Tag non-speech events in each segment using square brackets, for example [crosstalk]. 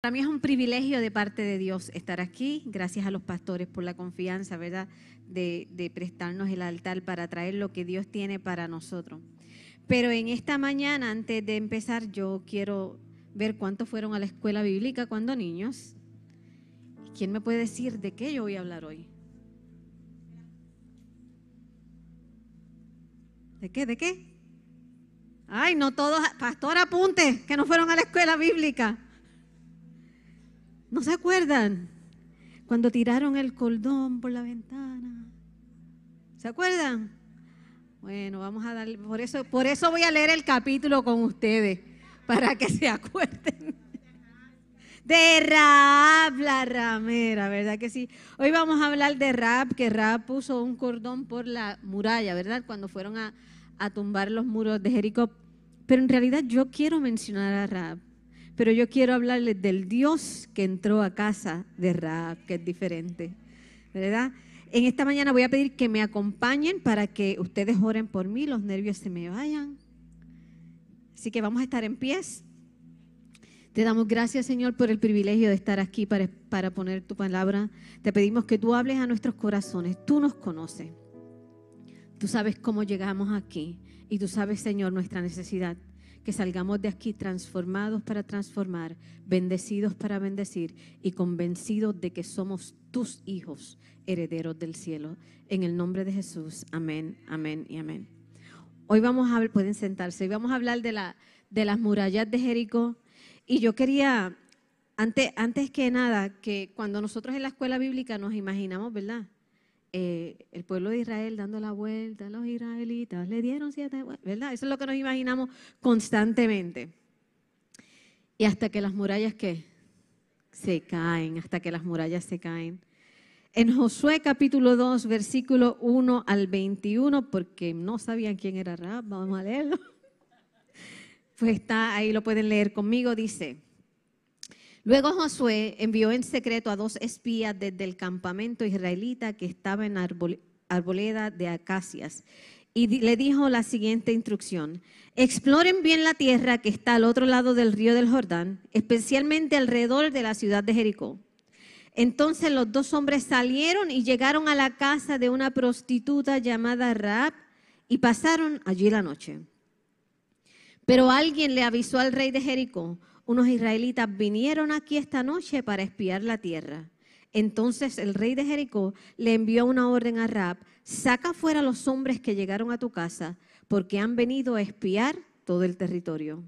Para mí es un privilegio de parte de Dios estar aquí. Gracias a los pastores por la confianza, ¿verdad? De, prestarnos el altar para traer lo que Dios tiene para nosotros. Pero en esta mañana, antes de empezar, yo quiero ver cuántos fueron a la escuela bíblica cuando niños. ¿Quién me puede decir de qué yo voy a hablar hoy? ¿De qué? ¿De qué? Ay, no todos, pastor, apunte, que no fueron a la escuela bíblica. ¿No se acuerdan? Cuando tiraron el cordón por la ventana. ¿Se acuerdan? Bueno, vamos a darle, por eso, por eso voy a leer el capítulo con ustedes, para que se acuerden. De Raab, la ramera, ¿verdad que sí? Hoy vamos a hablar de Raab, que Raab puso un cordón por la muralla, ¿verdad? Cuando fueron a, a tumbar los muros de Jericó. Pero en realidad yo quiero mencionar a Raab pero yo quiero hablarles del Dios que entró a casa de Raab, que es diferente, ¿verdad? En esta mañana voy a pedir que me acompañen para que ustedes oren por mí, los nervios se me vayan. Así que vamos a estar en pies. Te damos gracias, Señor, por el privilegio de estar aquí para, para poner tu palabra. Te pedimos que tú hables a nuestros corazones. Tú nos conoces. Tú sabes cómo llegamos aquí. Y tú sabes, Señor, nuestra necesidad que salgamos de aquí transformados para transformar, bendecidos para bendecir y convencidos de que somos tus hijos, herederos del cielo. En el nombre de Jesús, amén, amén y amén. Hoy vamos a pueden sentarse, hoy vamos a hablar de, la, de las murallas de Jericó. Y yo quería, antes, antes que nada, que cuando nosotros en la escuela bíblica nos imaginamos, ¿verdad? Eh, el pueblo de Israel dando la vuelta, los israelitas le dieron siete, ¿verdad? Eso es lo que nos imaginamos constantemente. Y hasta que las murallas que se caen, hasta que las murallas se caen. En Josué capítulo 2, versículo 1 al 21, porque no sabían quién era Rab, vamos a leerlo. [laughs] Pues está ahí, lo pueden leer conmigo, dice. Luego Josué envió en secreto a dos espías desde el campamento israelita que estaba en arboleda de acacias y le dijo la siguiente instrucción. Exploren bien la tierra que está al otro lado del río del Jordán, especialmente alrededor de la ciudad de Jericó. Entonces los dos hombres salieron y llegaron a la casa de una prostituta llamada Raab y pasaron allí la noche. Pero alguien le avisó al rey de Jericó, unos israelitas vinieron aquí esta noche para espiar la tierra. Entonces el rey de Jericó le envió una orden a Rab, saca fuera los hombres que llegaron a tu casa, porque han venido a espiar todo el territorio.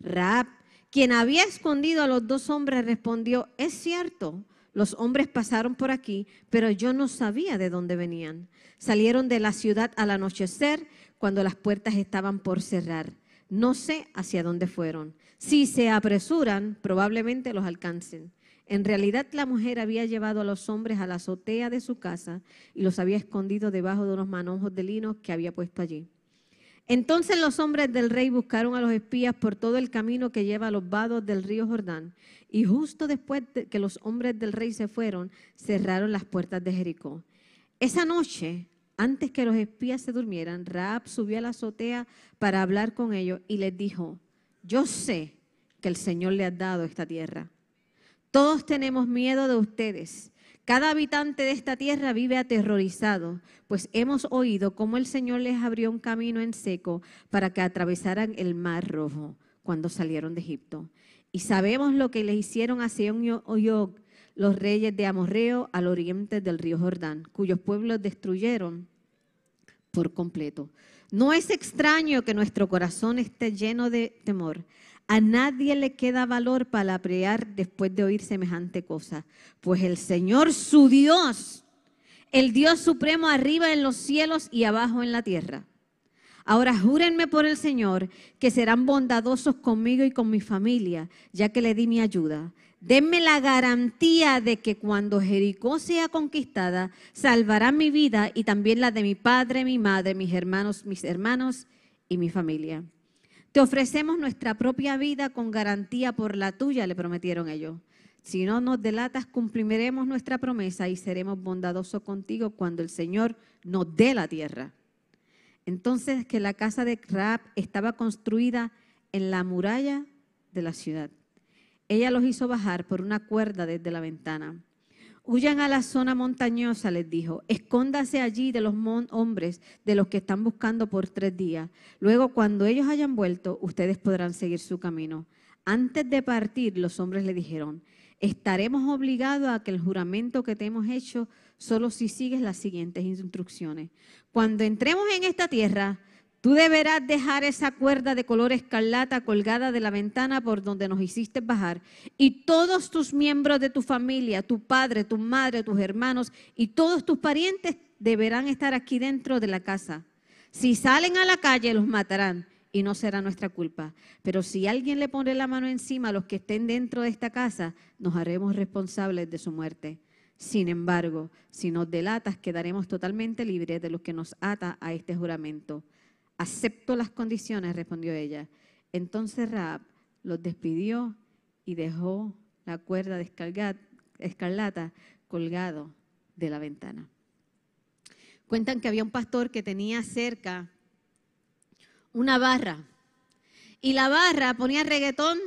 Rab, quien había escondido a los dos hombres, respondió, es cierto, los hombres pasaron por aquí, pero yo no sabía de dónde venían. Salieron de la ciudad al anochecer, cuando las puertas estaban por cerrar. No sé hacia dónde fueron. Si se apresuran, probablemente los alcancen. En realidad la mujer había llevado a los hombres a la azotea de su casa y los había escondido debajo de unos manojos de lino que había puesto allí. Entonces los hombres del rey buscaron a los espías por todo el camino que lleva a los vados del río Jordán. Y justo después de que los hombres del rey se fueron, cerraron las puertas de Jericó. Esa noche, antes que los espías se durmieran, Raab subió a la azotea para hablar con ellos y les dijo, yo sé que el Señor le ha dado esta tierra. Todos tenemos miedo de ustedes. Cada habitante de esta tierra vive aterrorizado, pues hemos oído cómo el Señor les abrió un camino en seco para que atravesaran el mar rojo cuando salieron de Egipto. Y sabemos lo que le hicieron a Seón y Og, los reyes de Amorreo al oriente del río Jordán, cuyos pueblos destruyeron por completo. No es extraño que nuestro corazón esté lleno de temor. A nadie le queda valor para pelear después de oír semejante cosa, pues el Señor su Dios el Dios supremo arriba en los cielos y abajo en la tierra. Ahora júrenme por el Señor que serán bondadosos conmigo y con mi familia, ya que le di mi ayuda. Denme la garantía de que cuando Jericó sea conquistada, salvará mi vida y también la de mi padre, mi madre, mis hermanos, mis hermanos y mi familia. Te ofrecemos nuestra propia vida con garantía por la tuya, le prometieron ellos. Si no nos delatas, cumpliremos nuestra promesa y seremos bondadosos contigo cuando el Señor nos dé la tierra. Entonces que la casa de Raab estaba construida en la muralla de la ciudad. Ella los hizo bajar por una cuerda desde la ventana. Huyan a la zona montañosa, les dijo. Escóndase allí de los hombres, de los que están buscando por tres días. Luego, cuando ellos hayan vuelto, ustedes podrán seguir su camino. Antes de partir, los hombres le dijeron, estaremos obligados a que el juramento que te hemos hecho solo si sigues las siguientes instrucciones. Cuando entremos en esta tierra, tú deberás dejar esa cuerda de color escarlata colgada de la ventana por donde nos hiciste bajar y todos tus miembros de tu familia, tu padre, tu madre, tus hermanos y todos tus parientes deberán estar aquí dentro de la casa. Si salen a la calle, los matarán y no será nuestra culpa. Pero si alguien le pone la mano encima a los que estén dentro de esta casa, nos haremos responsables de su muerte. Sin embargo, si nos delatas, quedaremos totalmente libres de lo que nos ata a este juramento. Acepto las condiciones, respondió ella. Entonces Raab los despidió y dejó la cuerda de escarlata colgado de la ventana. Cuentan que había un pastor que tenía cerca una barra y la barra ponía reggaetón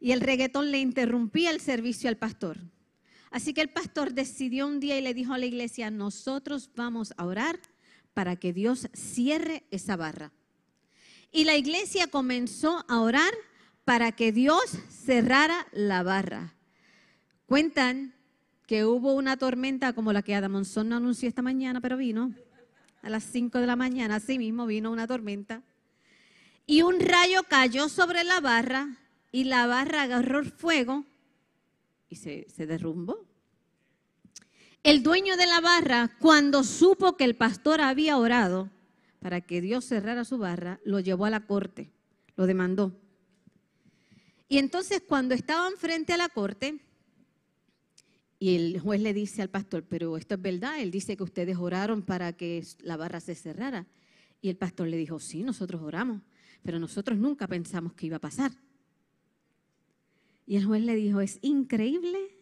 y el reggaetón le interrumpía el servicio al pastor. Así que el pastor decidió un día y le dijo a la iglesia, nosotros vamos a orar para que Dios cierre esa barra. Y la iglesia comenzó a orar para que Dios cerrara la barra. Cuentan que hubo una tormenta como la que Adamonzón no anunció esta mañana, pero vino a las 5 de la mañana, así mismo vino una tormenta. Y un rayo cayó sobre la barra y la barra agarró fuego y se, derrumbó. El dueño de la barra, cuando supo que el pastor había orado para que Dios cerrara su barra, lo llevó a la corte, lo demandó. Y entonces cuando estaban frente a la corte, y el juez le dice al pastor, pero esto es verdad, él dice que ustedes oraron para que la barra se cerrara. Y el pastor le dijo, sí, nosotros oramos, pero nosotros nunca pensamos que iba a pasar. Y el juez le dijo, es increíble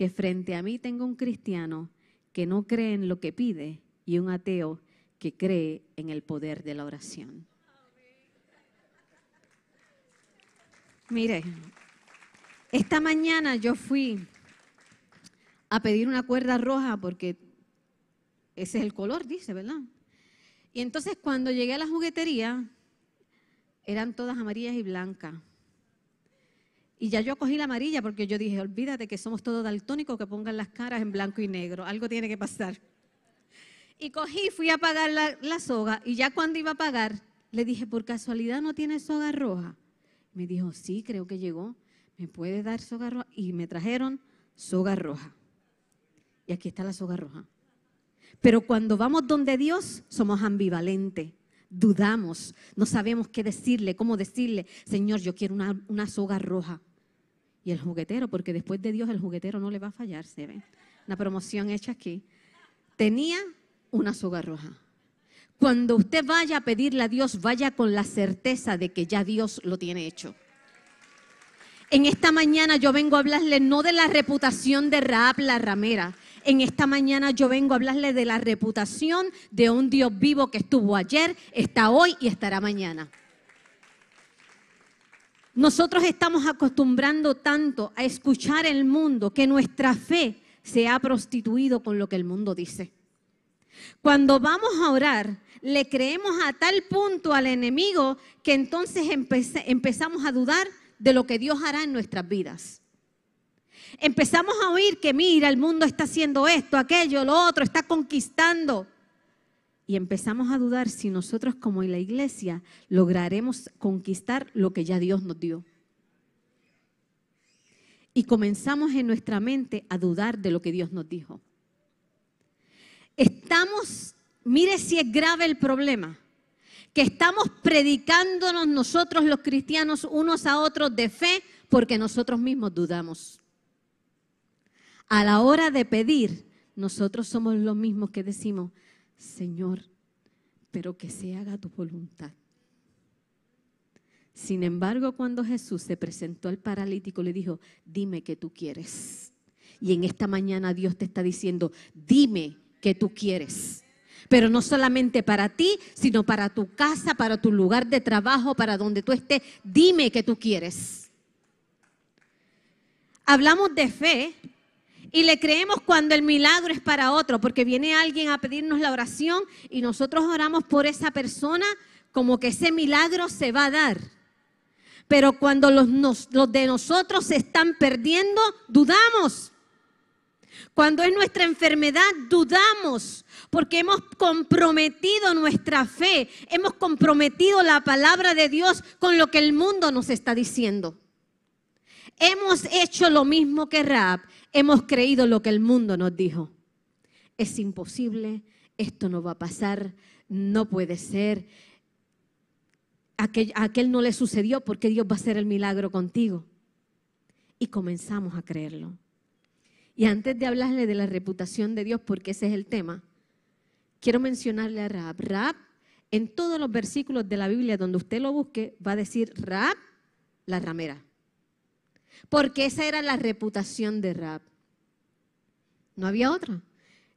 que frente a mí tengo un cristiano que no cree en lo que pide y un ateo que cree en el poder de la oración. Mire, esta mañana yo fui a pedir una cuerda roja porque ese es el color, dice, ¿verdad? Y entonces cuando llegué a la juguetería, eran todas amarillas y blancas. Y ya yo cogí la amarilla porque yo dije, olvídate que somos todos daltónicos que pongan las caras en blanco y negro. Algo tiene que pasar. Y cogí, fui a pagar la, soga y ya cuando iba a pagar, le dije, por casualidad no tiene soga roja. Me dijo, sí, creo que llegó. ¿Me puede dar soga roja? Y me trajeron soga roja. Y aquí está la soga roja. Pero cuando vamos donde Dios, somos ambivalentes dudamos, no sabemos qué decirle, cómo decirle, Señor, yo quiero una, una, soga roja. Y el juguetero, porque después de Dios el juguetero no le va a fallar, ¿se ve? Una promoción hecha aquí. Tenía una soga roja. Cuando usted vaya a pedirle a Dios, vaya con la certeza de que ya Dios lo tiene hecho. En esta mañana yo vengo a hablarle no de la reputación de Raab la ramera. En esta mañana yo vengo a hablarle de la reputación de un Dios vivo que estuvo ayer, está hoy y estará mañana. Nosotros estamos acostumbrando tanto a escuchar el mundo que nuestra fe se ha prostituido con lo que el mundo dice. Cuando vamos a orar, le creemos a tal punto al enemigo que entonces empezamos a dudar de lo que Dios hará en nuestras vidas. Empezamos a oír que mira, el mundo está haciendo esto, aquello, lo otro, está conquistando y empezamos a dudar si nosotros como la iglesia lograremos conquistar lo que ya Dios nos dio. Y comenzamos en nuestra mente a dudar de lo que Dios nos dijo. estamos, mire si es grave el problema, que estamos predicándonos nosotros los cristianos unos a otros de fe porque nosotros mismos dudamos. A la hora de pedir, nosotros somos los mismos que decimos, Señor, pero que se haga tu voluntad. Sin embargo, cuando Jesús se presentó al paralítico, le dijo, dime que tú quieres. Y en esta mañana Dios te está diciendo, dime que tú quieres. Pero no solamente para ti, sino para tu casa, para tu lugar de trabajo, para donde tú estés. Dime que tú quieres. Hablamos de fe y le creemos cuando el milagro es para otro, porque viene alguien a pedirnos la oración y nosotros oramos por esa persona como que ese milagro se va a dar. Pero cuando los, de nosotros se están perdiendo, dudamos. Cuando es nuestra enfermedad, dudamos, porque hemos comprometido nuestra fe, hemos comprometido la palabra de Dios con lo que el mundo nos está diciendo. Hemos hecho lo mismo que Raab, hemos creído lo que el mundo nos dijo. Es imposible, esto no va a pasar, no puede ser. Aquel, a aquel no le sucedió porque Dios va a hacer el milagro contigo. Y comenzamos a creerlo. Y antes de hablarle de la reputación de Dios, porque ese es el tema, quiero mencionarle a Raab. Raab, en todos los versículos de la Biblia donde usted lo busque, va a decir Raab, la ramera. Porque esa era la reputación de Raab. No había otra.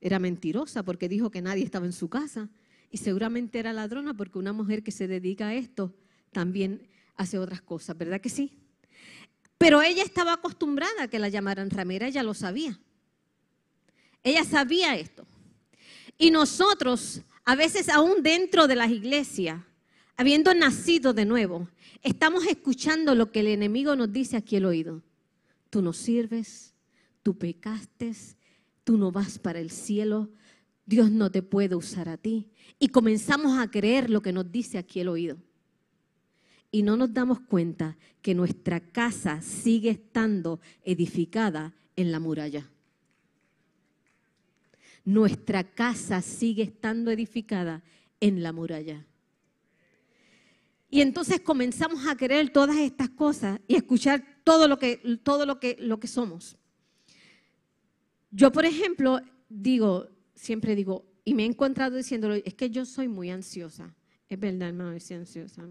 Era mentirosa porque dijo que nadie estaba en su casa. Y seguramente era ladrona porque una mujer que se dedica a esto también hace otras cosas, ¿verdad que sí? Pero ella estaba acostumbrada a que la llamaran ramera, ella lo sabía. Ella sabía esto. Y nosotros, a veces aún dentro de las iglesias, habiendo nacido de nuevo, estamos escuchando lo que el enemigo nos dice aquí al oído. Tú no sirves, tú pecaste, tú no vas para el cielo, Dios no te puede usar a ti. Y comenzamos a creer lo que nos dice aquí el oído y no nos damos cuenta que nuestra casa sigue estando edificada en la muralla. Nuestra casa sigue estando edificada en la muralla. Y entonces comenzamos a creer todas estas cosas y escuchar todo lo que, todo lo que, lo que somos. Yo, por ejemplo, digo, siempre digo, y me he encontrado diciéndolo, es que yo soy muy ansiosa. Es verdad, hermano, soy ansiosa.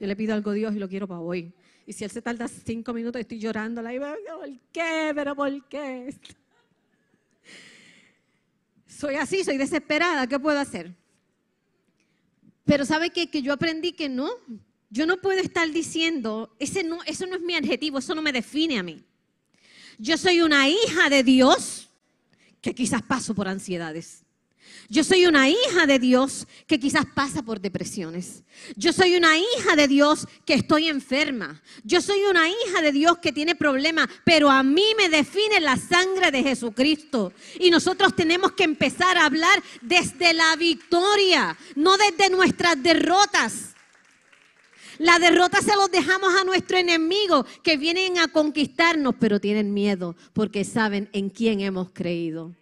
Yo le pido algo a Dios y lo quiero para hoy. Y si Él se tarda cinco minutos, estoy llorando. ¿Por qué? ¿Pero por qué? [laughs] Soy así, soy desesperada. ¿Qué puedo hacer? Pero ¿sabe qué? Que yo aprendí que no. Yo no puedo estar diciendo, ese no, eso no es mi adjetivo, eso no me define a mí. Yo soy una hija de Dios que quizás paso por ansiedades. Yo soy una hija de Dios que quizás pasa por depresiones. Yo soy una hija de Dios que estoy enferma. Yo soy una hija de Dios que tiene problemas, pero a mí me define la sangre de Jesucristo. Y nosotros tenemos que empezar a hablar desde la victoria, no desde nuestras derrotas. La derrota se los dejamos a nuestro enemigo que vienen a conquistarnos, pero tienen miedo porque saben en quién hemos creído.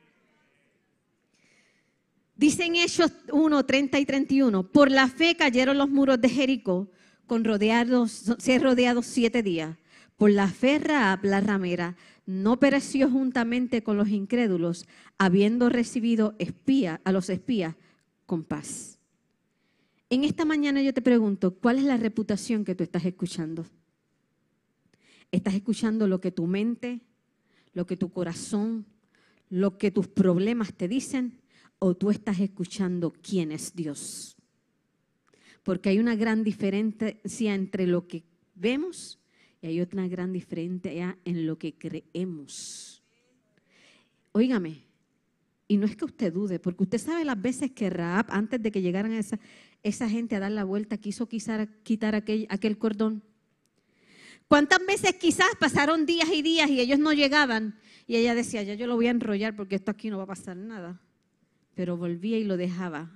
Dicen Hechos 1, 30 y 31, por la fe cayeron los muros de Jericó, con rodeados, ser rodeados siete días. Por la fe Raab, la ramera, no pereció juntamente con los incrédulos, habiendo recibido espía, a los espías con paz. En esta mañana yo te pregunto, ¿cuál es la reputación que tú estás escuchando? ¿Estás escuchando lo que tu mente, lo que tu corazón, lo que tus problemas te dicen? O tú estás escuchando quién es Dios. Porque hay una gran diferencia entre lo que vemos y hay otra gran diferencia en lo que creemos. Óigame, y no es que usted dude, porque usted sabe las veces que Raab, antes de que llegaran esa, esa gente a dar la vuelta, quiso quitar, quitar aquel, aquel cordón. ¿Cuántas veces quizás pasaron días y días y ellos no llegaban? Y ella decía, ya yo lo voy a enrollar porque esto aquí no va a pasar nada pero volvía y lo dejaba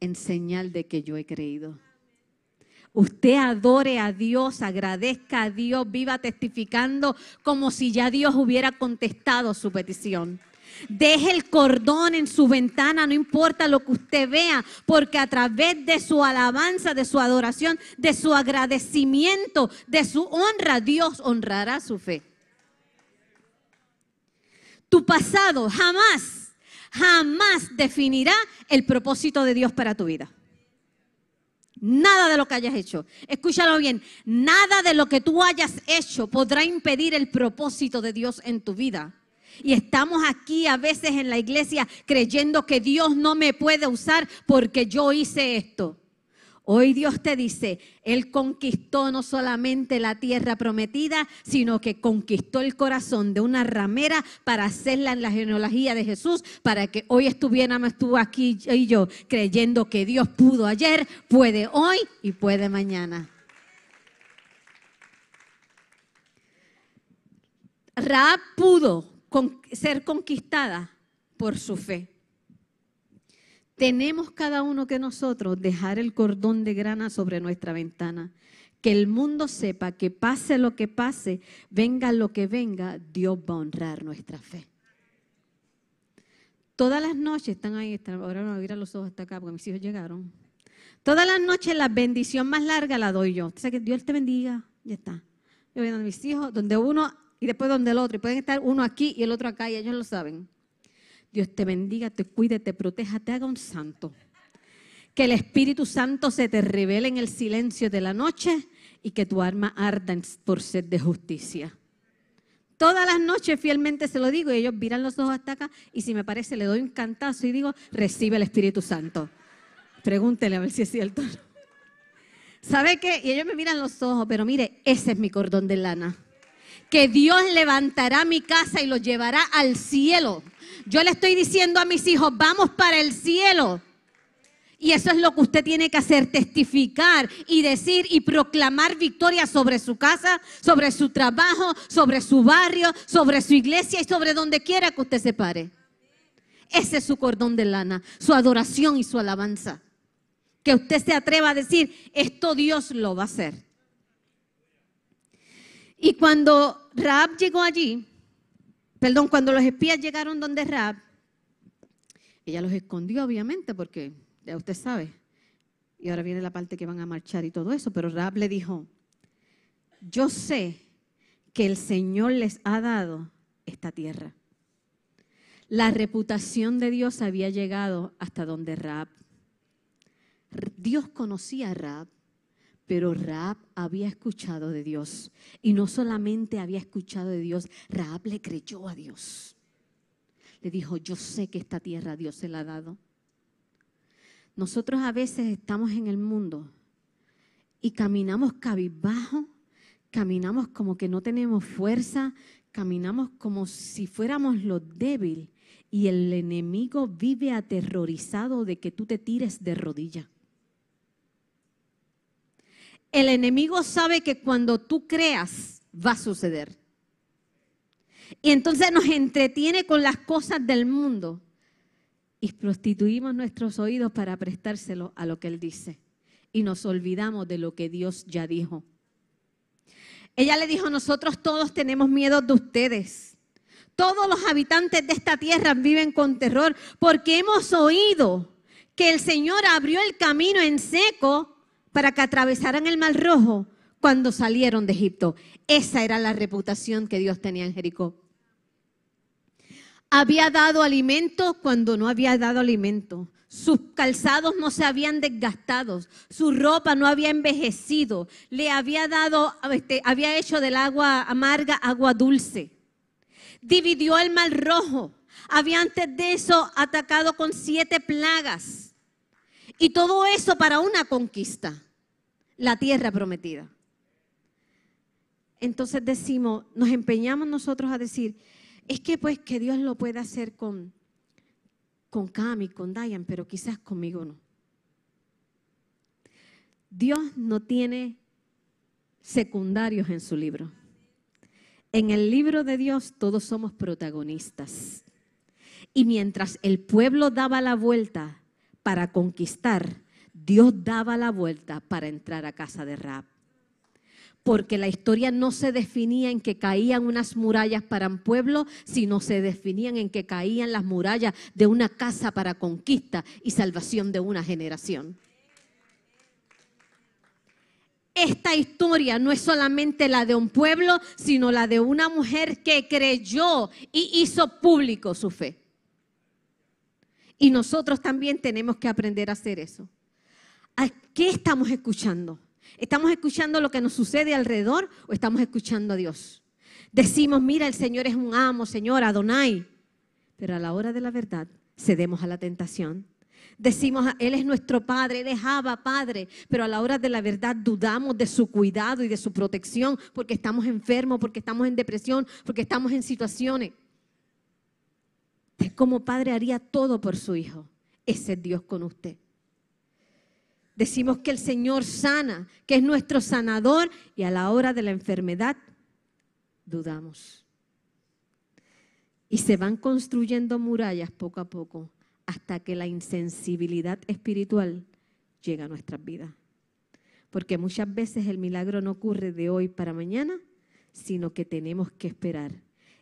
en señal de que yo he creído. Usted adore a Dios, agradezca a Dios, viva testificando como si ya Dios hubiera contestado su petición. Deje el cordón en su ventana, no importa lo que usted vea, porque a través de su alabanza, de su adoración, de su agradecimiento, de su honra, Dios honrará su fe. Tu pasado jamás, jamás definirá el propósito de Dios para tu vida. Nada de lo que hayas hecho, escúchalo bien, nada de lo que tú hayas hecho podrá impedir el propósito de Dios en tu vida. Y estamos aquí a veces en la iglesia creyendo que Dios no me puede usar porque yo hice esto. Hoy Dios te dice, Él conquistó no solamente la tierra prometida, sino que conquistó el corazón de una ramera para hacerla en la genealogía de Jesús, para que hoy estuviéramos tú aquí y yo creyendo que Dios pudo ayer, puede hoy y puede mañana. Raab pudo ser conquistada por su fe. Tenemos cada uno que nosotros dejar el cordón de grana sobre nuestra ventana. Que el mundo sepa que pase lo que pase, venga lo que venga, Dios va a honrar nuestra fe. Todas las noches están ahí, ahora no voy a los ojos hasta acá porque mis hijos llegaron. Todas las noches la bendición más larga la doy yo. O que Dios te bendiga, ya está. Yo voy a mis hijos, donde uno y después donde el otro. Y pueden estar uno aquí y el otro acá y ellos lo saben. Dios te bendiga, te cuide, te proteja, te haga un santo. Que el Espíritu Santo se te revele en el silencio de la noche y que tu alma arda por sed de justicia. Todas las noches fielmente se lo digo y ellos miran los ojos hasta acá y si me parece le doy un cantazo y digo, recibe el Espíritu Santo. Pregúntele a ver si es cierto. ¿Sabe qué? Y ellos me miran los ojos, pero mire, ese es mi cordón de lana que Dios levantará mi casa y lo llevará al cielo. Yo le estoy diciendo a mis hijos, vamos para el cielo. Y eso es lo que usted tiene que hacer, testificar y decir y proclamar victoria sobre su casa, sobre su trabajo, sobre su barrio, sobre su iglesia y sobre donde quiera que usted se pare. Ese es su cordón de lana, su adoración y su alabanza. Que usted se atreva a decir, esto Dios lo va a hacer. Y cuando Raab llegó allí, perdón, cuando los espías llegaron donde Raab, ella los escondió obviamente porque ya usted sabe. Y ahora viene la parte que van a marchar y todo eso, pero Raab le dijo, yo sé que el Señor les ha dado esta tierra. La reputación de Dios había llegado hasta donde Raab. Dios conocía a Raab. Pero Raab había escuchado de Dios. Y no solamente había escuchado de Dios, Raab le creyó a Dios. Le dijo, yo sé que esta tierra Dios se la ha dado. Nosotros a veces estamos en el mundo y caminamos cabizbajo, caminamos como que no tenemos fuerza, caminamos como si fuéramos los débiles y el enemigo vive aterrorizado de que tú te tires de rodillas. El enemigo sabe que cuando tú creas va a suceder. Y entonces nos entretiene con las cosas del mundo y prostituimos nuestros oídos para prestárselo a lo que Él dice. Y nos olvidamos de lo que Dios ya dijo. Ella le dijo, nosotros todos tenemos miedo de ustedes. Todos los habitantes de esta tierra viven con terror porque hemos oído que el Señor abrió el camino en seco para que atravesaran el Mar Rojo cuando salieron de Egipto. Esa era la reputación que Dios tenía en Jericó. Había dado alimento cuando no había dado alimento. Sus calzados no se habían desgastado, su ropa no había envejecido, le había dado, este, había hecho del agua amarga agua dulce. Dividió el mar rojo. Había antes de eso atacado con siete plagas. Y todo eso para una conquista la tierra prometida. Entonces decimos, nos empeñamos nosotros a decir, es que pues que Dios lo puede hacer con, con Cami, con Dayan, pero quizás conmigo no. Dios no tiene secundarios en su libro. En el libro de Dios todos somos protagonistas. Y mientras el pueblo daba la vuelta para conquistar, Dios daba la vuelta para entrar a casa de Rab. porque la historia no se definía en que caían unas murallas para un pueblo, sino se definían en que caían las murallas de una casa para conquista y salvación de una generación. Esta historia no es solamente la de un pueblo, sino la de una mujer que creyó y hizo público su fe. Y nosotros también tenemos que aprender a hacer eso. ¿A qué estamos escuchando? ¿Estamos escuchando lo que nos sucede alrededor o estamos escuchando a Dios? Decimos, mira, el Señor es un amo, Señor, Adonai. Pero a la hora de la verdad cedemos a la tentación. Decimos, Él es nuestro Padre, Él es Abba, Padre, pero a la hora de la verdad dudamos de su cuidado y de su protección porque estamos enfermos, porque estamos en depresión, porque estamos en situaciones. Es como Padre haría todo por su Hijo. Ese es Dios con usted. Decimos que el Señor sana, que es nuestro sanador y a la hora de la enfermedad dudamos. Y se van construyendo murallas poco a poco hasta que la insensibilidad espiritual llega a nuestras vidas. Porque muchas veces el milagro no ocurre de hoy para mañana, sino que tenemos que esperar.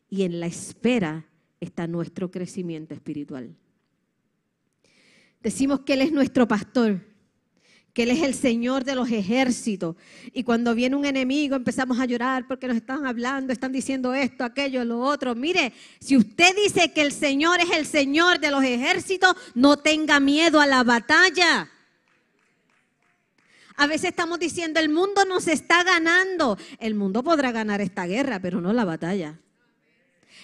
Y en la espera está nuestro crecimiento espiritual. Decimos que Él es nuestro pastor que Él es el Señor de los ejércitos. Y cuando viene un enemigo empezamos a llorar porque nos están hablando, están diciendo esto, aquello, lo otro. Mire, si usted dice que el Señor es el Señor de los ejércitos, no tenga miedo a la batalla. A veces estamos diciendo, el mundo nos está ganando. El mundo podrá ganar esta guerra, pero no la batalla.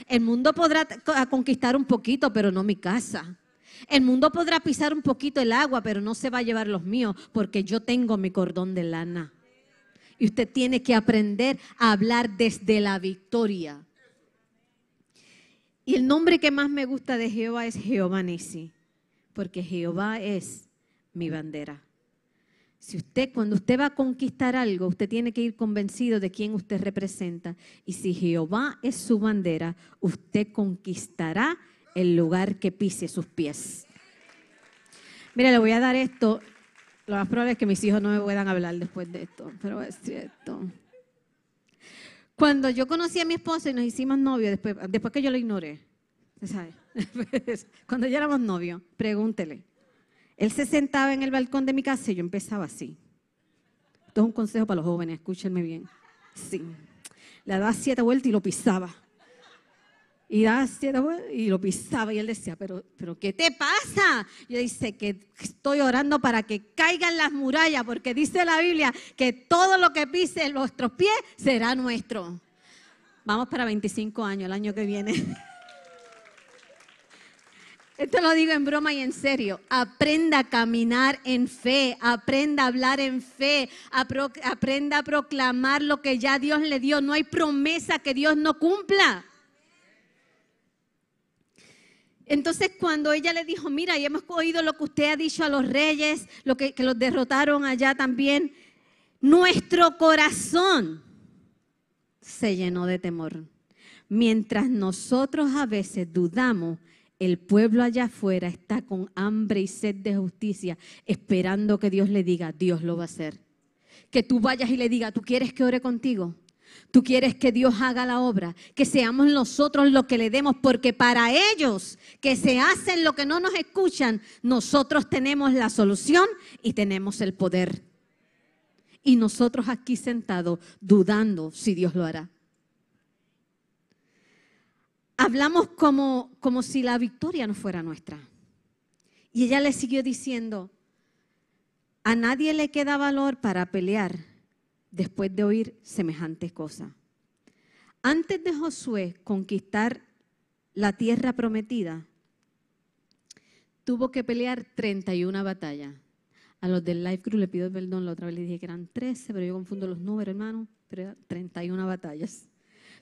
El mundo podrá conquistar un poquito, pero no mi casa. El mundo podrá pisar un poquito el agua, pero no se va a llevar los míos porque yo tengo mi cordón de lana. Y usted tiene que aprender a hablar desde la victoria. Y el nombre que más me gusta de Jehová es Jehová Nisi, porque Jehová es mi bandera. Si usted, cuando usted va a conquistar algo, usted tiene que ir convencido de quién usted representa. Y si Jehová es su bandera, usted conquistará el lugar que pise sus pies. Mira, le voy a dar esto. Lo más probable es que mis hijos no me puedan hablar después de esto, pero es cierto. Cuando yo conocí a mi esposo y nos hicimos novios, después, después que yo lo ignoré, ¿sabe? [laughs] Cuando ya éramos novios, pregúntele. Él se sentaba en el balcón de mi casa y yo empezaba así. Esto es un consejo para los jóvenes, escúchenme bien. Sí. Le daba siete vueltas y lo pisaba. Y, y lo pisaba y él decía, pero, pero ¿qué te pasa? Yo dice que estoy orando para que caigan las murallas, porque dice la Biblia que todo lo que pise en nuestros pies será nuestro. Vamos para 25 años el año que viene. [laughs] Esto lo digo en broma y en serio. Aprenda a caminar en fe, aprenda a hablar en fe, aprenda a proclamar lo que ya Dios le dio. No hay promesa que Dios no cumpla. Entonces cuando ella le dijo, mira, y hemos oído lo que usted ha dicho a los reyes, lo que, que los derrotaron allá también, nuestro corazón se llenó de temor. Mientras nosotros a veces dudamos, el pueblo allá afuera está con hambre y sed de justicia, esperando que Dios le diga, Dios lo va a hacer. Que tú vayas y le diga, ¿tú quieres que ore contigo? Tú quieres que Dios haga la obra, que seamos nosotros los que le demos, porque para ellos que se hacen lo que no nos escuchan, nosotros tenemos la solución y tenemos el poder. Y nosotros aquí sentados dudando si Dios lo hará. Hablamos como, como si la victoria no fuera nuestra. Y ella le siguió diciendo, a nadie le queda valor para pelear después de oír semejantes cosas. Antes de Josué conquistar la tierra prometida, tuvo que pelear 31 batallas. A los del Life Group le pido perdón, la otra vez le dije que eran 13, pero yo confundo los números, hermano, pero eran 31 batallas.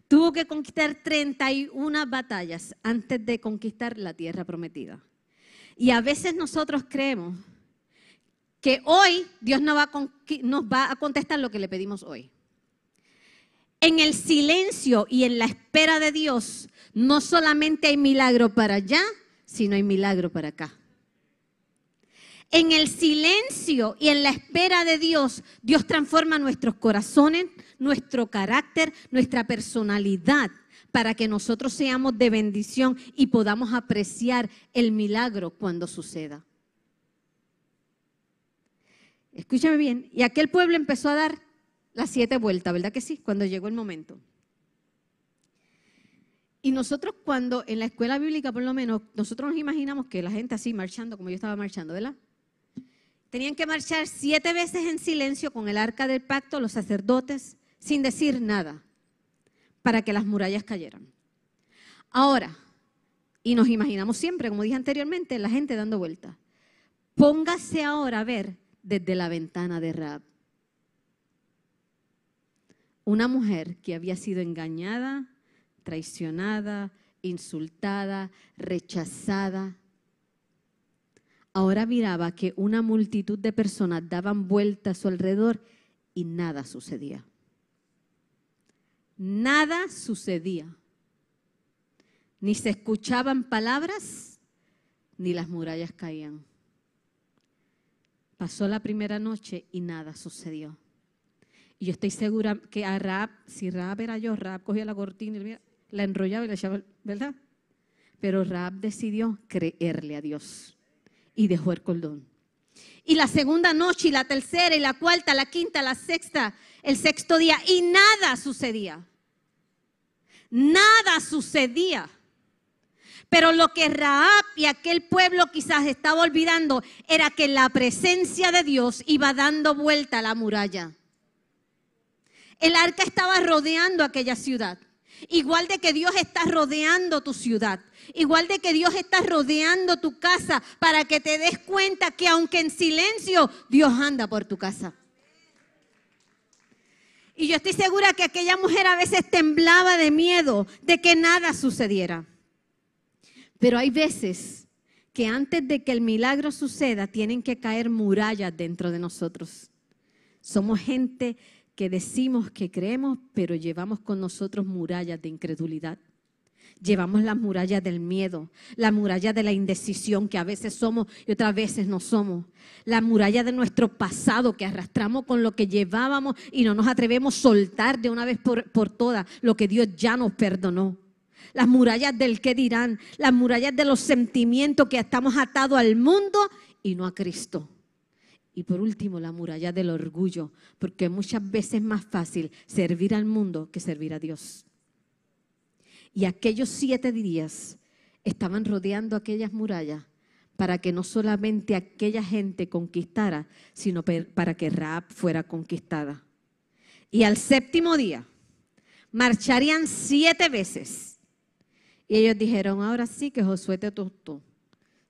Tuvo que conquistar 31 batallas antes de conquistar la tierra prometida. Y a veces nosotros creemos que hoy Dios nos va, a, nos va a contestar lo que le pedimos hoy. En el silencio y en la espera de Dios, no solamente hay milagro para allá, sino hay milagro para acá. En el silencio y en la espera de Dios, Dios transforma nuestros corazones, nuestro carácter, nuestra personalidad, para que nosotros seamos de bendición y podamos apreciar el milagro cuando suceda. Escúchame bien, y aquel pueblo empezó a dar las siete vueltas, ¿verdad que sí? Cuando llegó el momento. Y nosotros cuando en la escuela bíblica, por lo menos, nosotros nos imaginamos que la gente así marchando, como yo estaba marchando, ¿verdad? Tenían que marchar siete veces en silencio con el arca del pacto, los sacerdotes, sin decir nada, para que las murallas cayeran. Ahora, y nos imaginamos siempre, como dije anteriormente, la gente dando vueltas. Póngase ahora a ver desde la ventana de Rab. Una mujer que había sido engañada, traicionada, insultada, rechazada, ahora miraba que una multitud de personas daban vuelta a su alrededor y nada sucedía. Nada sucedía. Ni se escuchaban palabras, ni las murallas caían. Pasó la primera noche y nada sucedió. Y yo estoy segura que a Raab, si Raab era yo, Raab cogía la cortina y la enrollaba y la echaba, ¿verdad? Pero Raab decidió creerle a Dios y dejó el cordón. Y la segunda noche, y la tercera, y la cuarta, la quinta, la sexta, el sexto día, y nada sucedía. Nada sucedía. Pero lo que Raab y aquel pueblo quizás estaba olvidando era que la presencia de Dios iba dando vuelta a la muralla. El arca estaba rodeando aquella ciudad. Igual de que Dios está rodeando tu ciudad. Igual de que Dios está rodeando tu casa para que te des cuenta que aunque en silencio, Dios anda por tu casa. Y yo estoy segura que aquella mujer a veces temblaba de miedo de que nada sucediera. Pero hay veces que antes de que el milagro suceda, tienen que caer murallas dentro de nosotros. Somos gente que decimos que creemos, pero llevamos con nosotros murallas de incredulidad. Llevamos las murallas del miedo, la muralla de la indecisión que a veces somos y otras veces no somos, la muralla de nuestro pasado que arrastramos con lo que llevábamos y no nos atrevemos a soltar de una vez por, por todas lo que Dios ya nos perdonó. Las murallas del qué dirán, las murallas de los sentimientos que estamos atados al mundo y no a Cristo. Y por último, la muralla del orgullo, porque muchas veces es más fácil servir al mundo que servir a Dios. Y aquellos siete días estaban rodeando aquellas murallas para que no solamente aquella gente conquistara, sino para que Raab fuera conquistada. Y al séptimo día marcharían siete veces. Y ellos dijeron, ahora sí que Josué te tostó.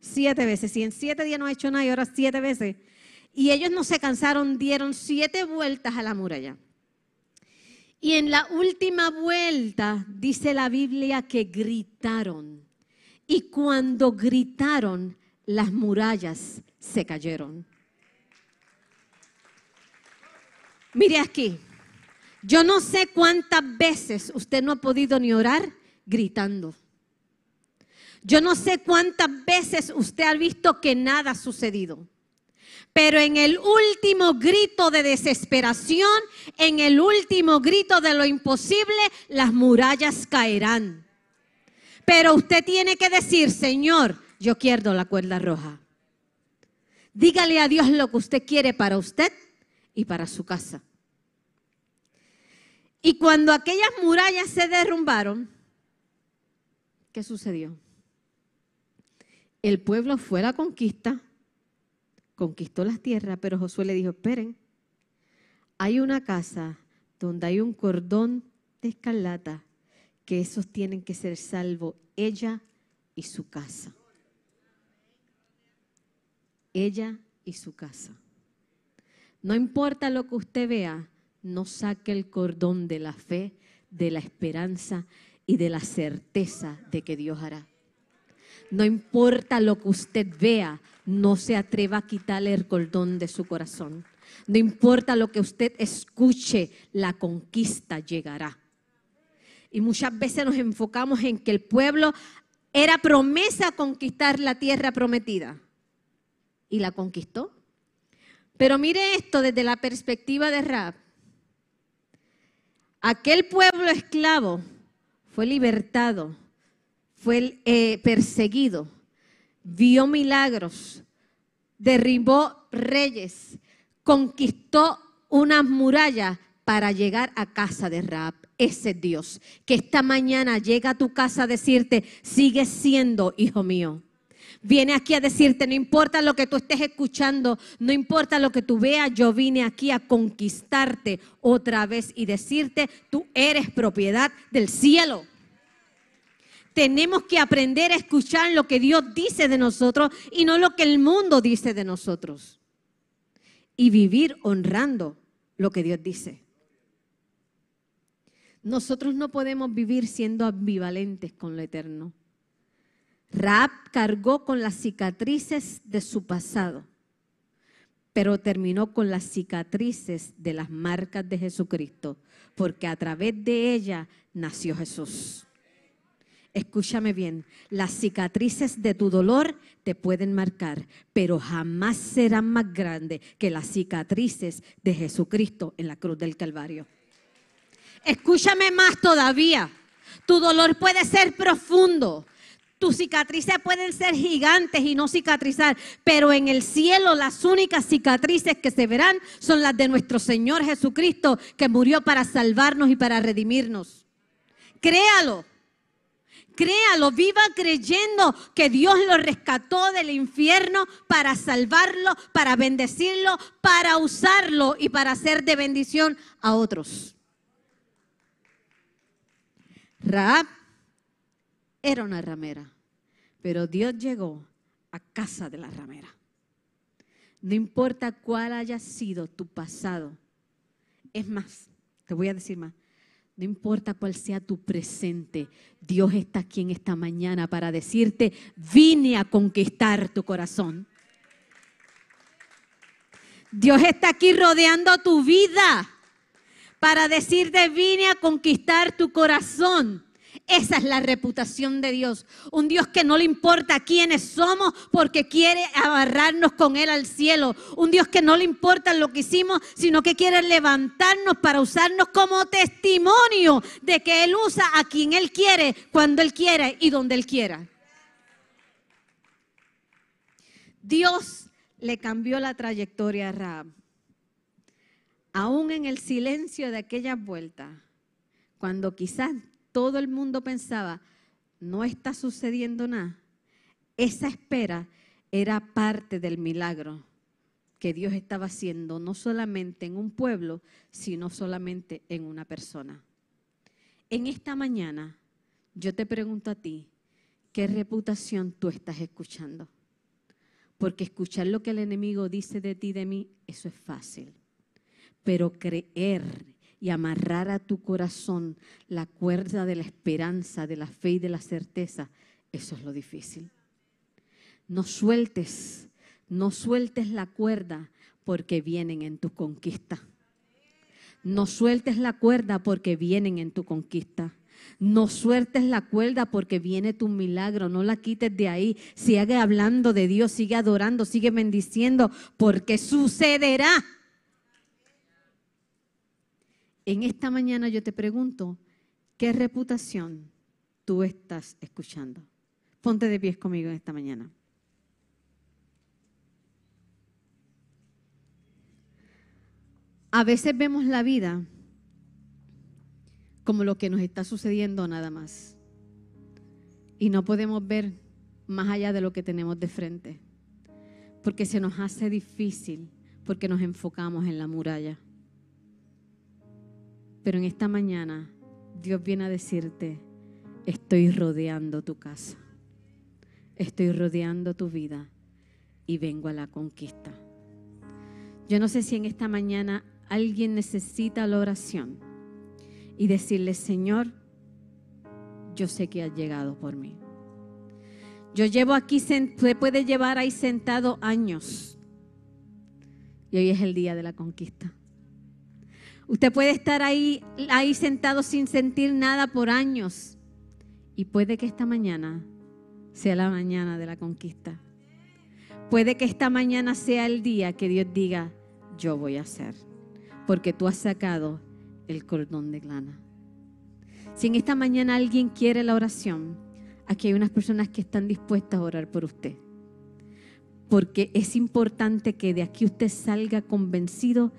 Siete veces. Si en siete días no ha hecho nada y ahora siete veces, y ellos no se cansaron, dieron siete vueltas a la muralla. Y en la última vuelta dice la Biblia que gritaron. Y cuando gritaron, las murallas se cayeron. Mire aquí, yo no sé cuántas veces usted no ha podido ni orar gritando. Yo no sé cuántas veces usted ha visto que nada ha sucedido. Pero en el último grito de desesperación, en el último grito de lo imposible, las murallas caerán. Pero usted tiene que decir, Señor, yo quiero la cuerda roja. Dígale a Dios lo que usted quiere para usted y para su casa. Y cuando aquellas murallas se derrumbaron, ¿qué sucedió? El pueblo fue a la conquista, conquistó las tierras, pero Josué le dijo, esperen, hay una casa donde hay un cordón de escarlata que esos tienen que ser salvos, ella y su casa. Ella y su casa. No importa lo que usted vea, no saque el cordón de la fe, de la esperanza y de la certeza de que Dios hará. No importa lo que usted vea, no se atreva a quitarle el cordón de su corazón. No importa lo que usted escuche, la conquista llegará. Y muchas veces nos enfocamos en que el pueblo era promesa conquistar la tierra prometida. y la conquistó. Pero mire esto desde la perspectiva de Rab. Aquel pueblo esclavo fue libertado, fue eh, perseguido, vio milagros, derribó reyes, conquistó unas murallas para llegar a casa de Rab. Ese Dios que esta mañana llega a tu casa a decirte, sigue siendo hijo mío. Viene aquí a decirte, no importa lo que tú estés escuchando, no importa lo que tú veas, yo vine aquí a conquistarte otra vez y decirte, tú eres propiedad del cielo. Tenemos que aprender a escuchar lo que Dios dice de nosotros y no lo que el mundo dice de nosotros. Y vivir honrando lo que Dios dice. Nosotros no podemos vivir siendo ambivalentes con lo eterno. Raab cargó con las cicatrices de su pasado, pero terminó con las cicatrices de las marcas de Jesucristo, porque a través de ella nació Jesús. Escúchame bien, las cicatrices de tu dolor te pueden marcar, pero jamás serán más grandes que las cicatrices de Jesucristo en la cruz del Calvario. Escúchame más todavía, tu dolor puede ser profundo, tus cicatrices pueden ser gigantes y no cicatrizar, pero en el cielo las únicas cicatrices que se verán son las de nuestro Señor Jesucristo, que murió para salvarnos y para redimirnos. Créalo, créalo, viva creyendo que Dios lo rescató del infierno para salvarlo, para bendecirlo, para usarlo y para hacer de bendición a otros. Raab era una ramera, pero Dios llegó a casa de la ramera. No importa cuál haya sido tu pasado, es más, te voy a decir más, no importa cuál sea tu presente, Dios está aquí en esta mañana para decirte, vine a conquistar tu corazón. Dios está aquí rodeando tu vida para decirte, vine a conquistar tu corazón. Esa es la reputación de Dios. Un Dios que no le importa quiénes somos porque quiere agarrarnos con Él al cielo. Un Dios que no le importa lo que hicimos, sino que quiere levantarnos para usarnos como testimonio de que Él usa a quien Él quiere, cuando Él quiere y donde Él quiera. Dios le cambió la trayectoria a Raab. Aún en el silencio de aquella vuelta, cuando quizás todo el mundo pensaba, no está sucediendo nada, esa espera era parte del milagro que Dios estaba haciendo, no solamente en un pueblo, sino solamente en una persona. En esta mañana, yo te pregunto a ti, ¿qué reputación tú estás escuchando? Porque escuchar lo que el enemigo dice de ti, de mí, eso es fácil. Pero creer y amarrar a tu corazón la cuerda de la esperanza, de la fe y de la certeza, eso es lo difícil. No sueltes, no sueltes la cuerda porque vienen en tu conquista. No sueltes la cuerda porque vienen en tu conquista. No sueltes la cuerda porque viene tu milagro. No la quites de ahí. Sigue hablando de Dios, sigue adorando, sigue bendiciendo porque sucederá. En esta mañana yo te pregunto, ¿qué reputación tú estás escuchando? Ponte de pies conmigo en esta mañana. A veces vemos la vida como lo que nos está sucediendo nada más. Y no podemos ver más allá de lo que tenemos de frente. Porque se nos hace difícil, porque nos enfocamos en la muralla. Pero en esta mañana Dios viene a decirte, estoy rodeando tu casa, estoy rodeando tu vida y vengo a la conquista. Yo no sé si en esta mañana alguien necesita la oración y decirle, Señor, yo sé que has llegado por mí. Yo llevo aquí, se puede llevar ahí sentado años. Y hoy es el día de la conquista. Usted puede estar ahí, ahí sentado sin sentir nada por años. Y puede que esta mañana sea la mañana de la conquista. Puede que esta mañana sea el día que Dios diga, yo voy a hacer, porque tú has sacado el cordón de lana. Si en esta mañana alguien quiere la oración, aquí hay unas personas que están dispuestas a orar por usted. Porque es importante que de aquí usted salga convencido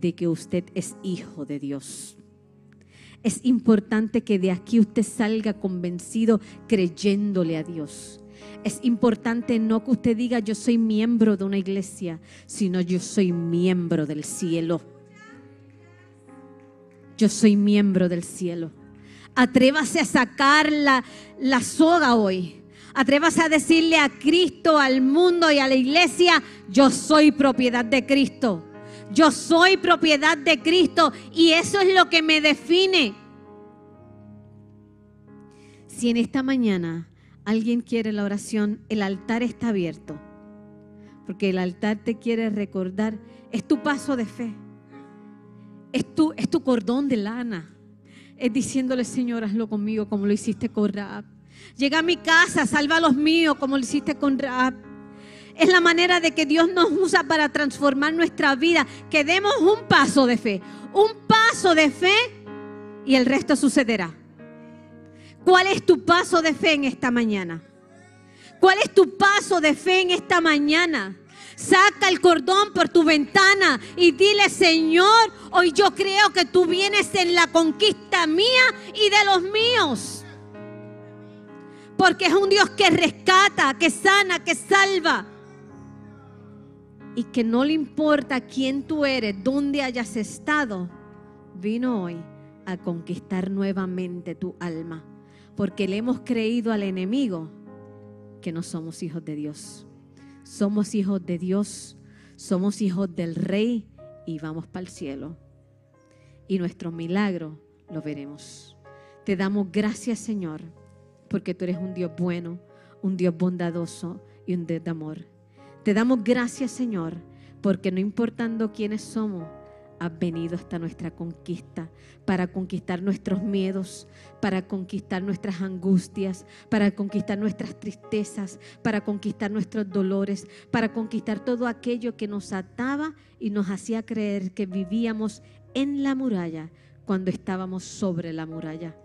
de que usted es hijo de Dios. Es importante que de aquí usted salga convencido creyéndole a Dios. Es importante no que usted diga yo soy miembro de una iglesia, sino yo soy miembro del cielo. Yo soy miembro del cielo. Atrévase a sacar la, la soga hoy. Atrévase a decirle a Cristo, al mundo y a la iglesia, yo soy propiedad de Cristo. Yo soy propiedad de Cristo y eso es lo que me define. Si en esta mañana alguien quiere la oración, el altar está abierto. Porque el altar te quiere recordar, es tu paso de fe. Es tu, es tu cordón de lana. Es diciéndole, Señor, hazlo conmigo como lo hiciste con Raab. Llega a mi casa, salva a los míos como lo hiciste con Raab. Es la manera de que Dios nos usa para transformar nuestra vida. Que demos un paso de fe. Un paso de fe y el resto sucederá. ¿Cuál es tu paso de fe en esta mañana? ¿Cuál es tu paso de fe en esta mañana? Saca el cordón por tu ventana y dile, Señor, hoy yo creo que tú vienes en la conquista mía y de los míos. Porque es un Dios que rescata, que sana, que salva y que no le importa quién tú eres, dónde hayas estado, vino hoy a conquistar nuevamente tu alma, porque le hemos creído al enemigo que no somos hijos de Dios. Somos hijos de Dios, somos hijos del Rey y vamos para el cielo. Y nuestro milagro lo veremos. Te damos gracias, Señor, porque tú eres un Dios bueno, un Dios bondadoso y un Dios de amor. Te damos gracias, Señor, porque no importando quiénes somos, has venido hasta nuestra conquista, para conquistar nuestros miedos, para conquistar nuestras angustias, para conquistar nuestras tristezas, para conquistar nuestros dolores, para conquistar todo aquello que nos ataba y nos hacía creer que vivíamos en la muralla cuando estábamos sobre la muralla.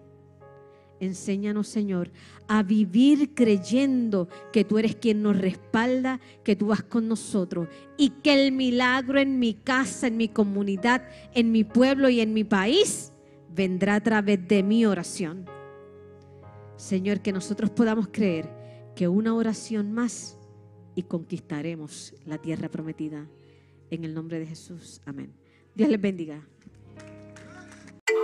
Enséñanos, Señor, a vivir creyendo que tú eres quien nos respalda, que tú vas con nosotros y que el milagro en mi casa, en mi comunidad, en mi pueblo y en mi país vendrá a través de mi oración. Señor, que nosotros podamos creer que una oración más y conquistaremos la tierra prometida. En el nombre de Jesús. Amén. Dios les bendiga.